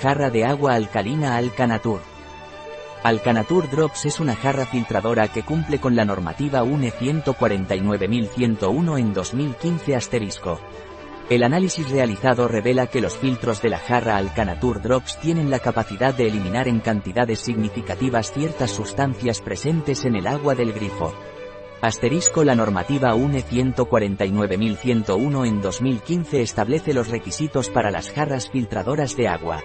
Jarra de agua alcalina Alcanatur. Alcanatur Drops es una jarra filtradora que cumple con la normativa UNE 149101 en 2015 asterisco. El análisis realizado revela que los filtros de la jarra Alcanatur Drops tienen la capacidad de eliminar en cantidades significativas ciertas sustancias presentes en el agua del grifo. Asterisco La normativa UNE 149101 en 2015 establece los requisitos para las jarras filtradoras de agua.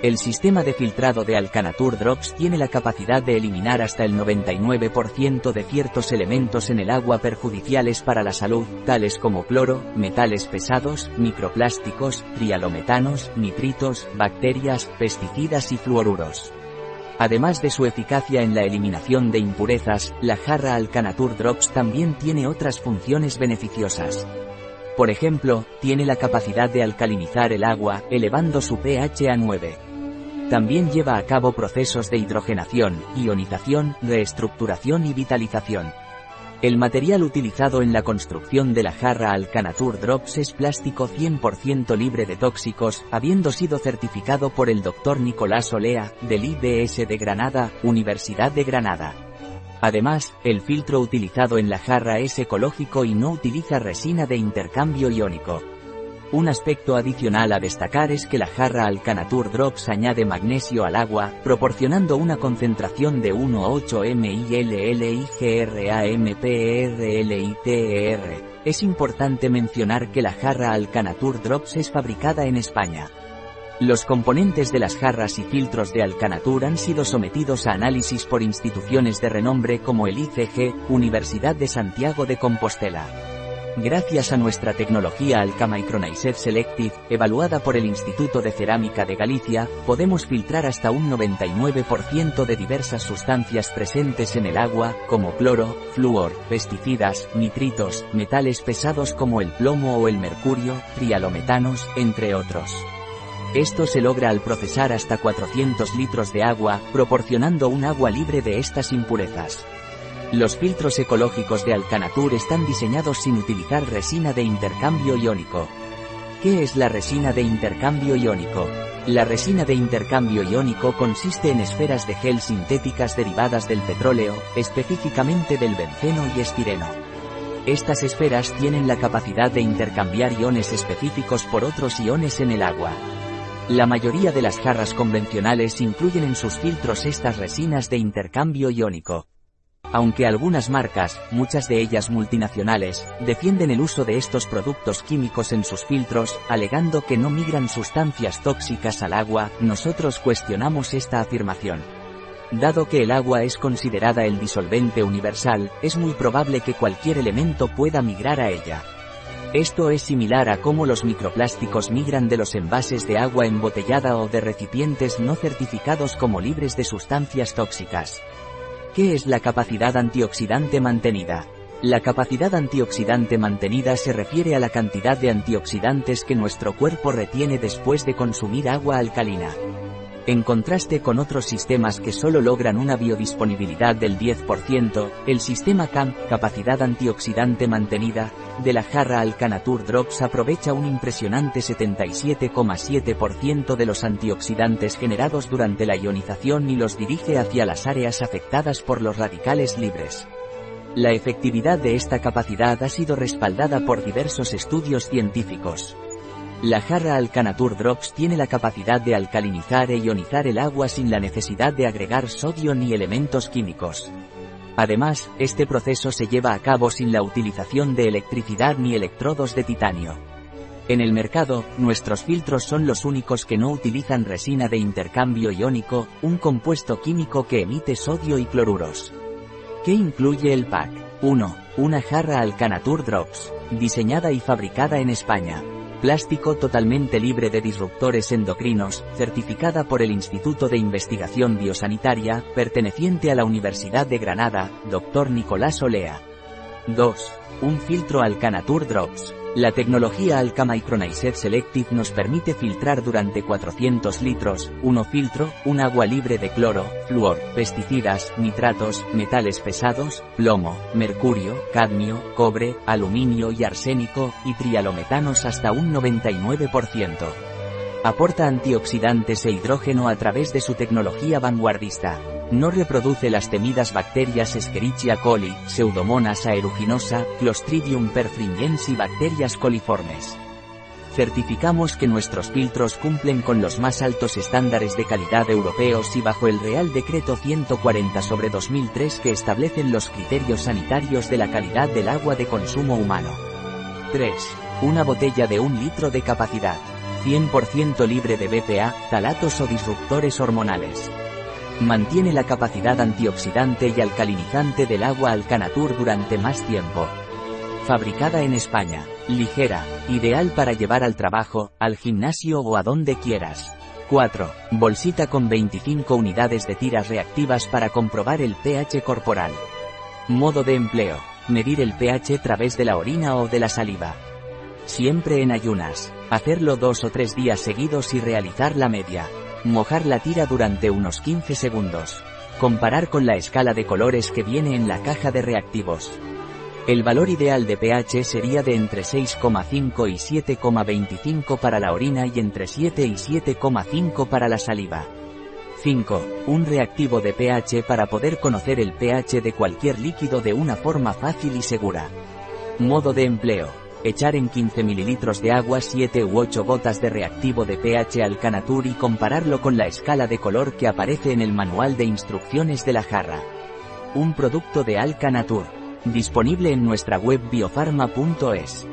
El sistema de filtrado de Alcanatur Drops tiene la capacidad de eliminar hasta el 99% de ciertos elementos en el agua perjudiciales para la salud, tales como cloro, metales pesados, microplásticos, trialometanos, nitritos, bacterias, pesticidas y fluoruros. Además de su eficacia en la eliminación de impurezas, la jarra Alcanatur Drops también tiene otras funciones beneficiosas. Por ejemplo, tiene la capacidad de alcalinizar el agua, elevando su pH a 9. También lleva a cabo procesos de hidrogenación, ionización, reestructuración y vitalización. El material utilizado en la construcción de la jarra Alcanatur Drops es plástico 100% libre de tóxicos, habiendo sido certificado por el Dr. Nicolás Olea, del IBS de Granada, Universidad de Granada. Además, el filtro utilizado en la jarra es ecológico y no utiliza resina de intercambio iónico. Un aspecto adicional a destacar es que la jarra Alcanatur Drops añade magnesio al agua, proporcionando una concentración de 1,8 milliligrammprliter. Es importante mencionar que la jarra Alcanatur Drops es fabricada en España. Los componentes de las jarras y filtros de Alcanatur han sido sometidos a análisis por instituciones de renombre como el ICG, Universidad de Santiago de Compostela. Gracias a nuestra tecnología Alcamicronized Selective, evaluada por el Instituto de Cerámica de Galicia, podemos filtrar hasta un 99% de diversas sustancias presentes en el agua, como cloro, flúor, pesticidas, nitritos, metales pesados como el plomo o el mercurio, trialometanos, entre otros. Esto se logra al procesar hasta 400 litros de agua, proporcionando un agua libre de estas impurezas. Los filtros ecológicos de Alcanatur están diseñados sin utilizar resina de intercambio iónico. ¿Qué es la resina de intercambio iónico? La resina de intercambio iónico consiste en esferas de gel sintéticas derivadas del petróleo, específicamente del benceno y estireno. Estas esferas tienen la capacidad de intercambiar iones específicos por otros iones en el agua. La mayoría de las jarras convencionales incluyen en sus filtros estas resinas de intercambio iónico. Aunque algunas marcas, muchas de ellas multinacionales, defienden el uso de estos productos químicos en sus filtros, alegando que no migran sustancias tóxicas al agua, nosotros cuestionamos esta afirmación. Dado que el agua es considerada el disolvente universal, es muy probable que cualquier elemento pueda migrar a ella. Esto es similar a cómo los microplásticos migran de los envases de agua embotellada o de recipientes no certificados como libres de sustancias tóxicas. ¿Qué es la capacidad antioxidante mantenida? La capacidad antioxidante mantenida se refiere a la cantidad de antioxidantes que nuestro cuerpo retiene después de consumir agua alcalina. En contraste con otros sistemas que solo logran una biodisponibilidad del 10%, el sistema CAMP, capacidad antioxidante mantenida, de la jarra Alcanatur Drops aprovecha un impresionante 77,7% de los antioxidantes generados durante la ionización y los dirige hacia las áreas afectadas por los radicales libres. La efectividad de esta capacidad ha sido respaldada por diversos estudios científicos. La jarra Alcanatur Drops tiene la capacidad de alcalinizar e ionizar el agua sin la necesidad de agregar sodio ni elementos químicos. Además, este proceso se lleva a cabo sin la utilización de electricidad ni electrodos de titanio. En el mercado, nuestros filtros son los únicos que no utilizan resina de intercambio iónico, un compuesto químico que emite sodio y cloruros. ¿Qué incluye el pack? 1. Una jarra Alcanatur Drops, diseñada y fabricada en España. Plástico totalmente libre de disruptores endocrinos, certificada por el Instituto de Investigación Biosanitaria, perteneciente a la Universidad de Granada, Dr. Nicolás Olea. 2. Un filtro Alcanatur Drops. La tecnología Alka Micronized Selective nos permite filtrar durante 400 litros, uno filtro, un agua libre de cloro, flúor, pesticidas, nitratos, metales pesados, plomo, mercurio, cadmio, cobre, aluminio y arsénico, y trialometanos hasta un 99%. Aporta antioxidantes e hidrógeno a través de su tecnología vanguardista. No reproduce las temidas bacterias Escherichia coli, Pseudomonas aeruginosa, Clostridium perfringens y bacterias coliformes. Certificamos que nuestros filtros cumplen con los más altos estándares de calidad europeos y bajo el Real Decreto 140 sobre 2003 que establecen los criterios sanitarios de la calidad del agua de consumo humano. 3. Una botella de un litro de capacidad. 100% libre de BPA, talatos o disruptores hormonales. Mantiene la capacidad antioxidante y alcalinizante del agua Alcanatur durante más tiempo. Fabricada en España. Ligera. Ideal para llevar al trabajo, al gimnasio o a donde quieras. 4. Bolsita con 25 unidades de tiras reactivas para comprobar el pH corporal. Modo de empleo. Medir el pH a través de la orina o de la saliva. Siempre en ayunas. Hacerlo dos o tres días seguidos y realizar la media. Mojar la tira durante unos 15 segundos. Comparar con la escala de colores que viene en la caja de reactivos. El valor ideal de pH sería de entre 6,5 y 7,25 para la orina y entre 7 y 7,5 para la saliva. 5. Un reactivo de pH para poder conocer el pH de cualquier líquido de una forma fácil y segura. Modo de empleo. Echar en 15 ml de agua 7 u 8 gotas de reactivo de pH Alcanatur y compararlo con la escala de color que aparece en el manual de instrucciones de la jarra. Un producto de Alcanatur. Disponible en nuestra web biofarma.es.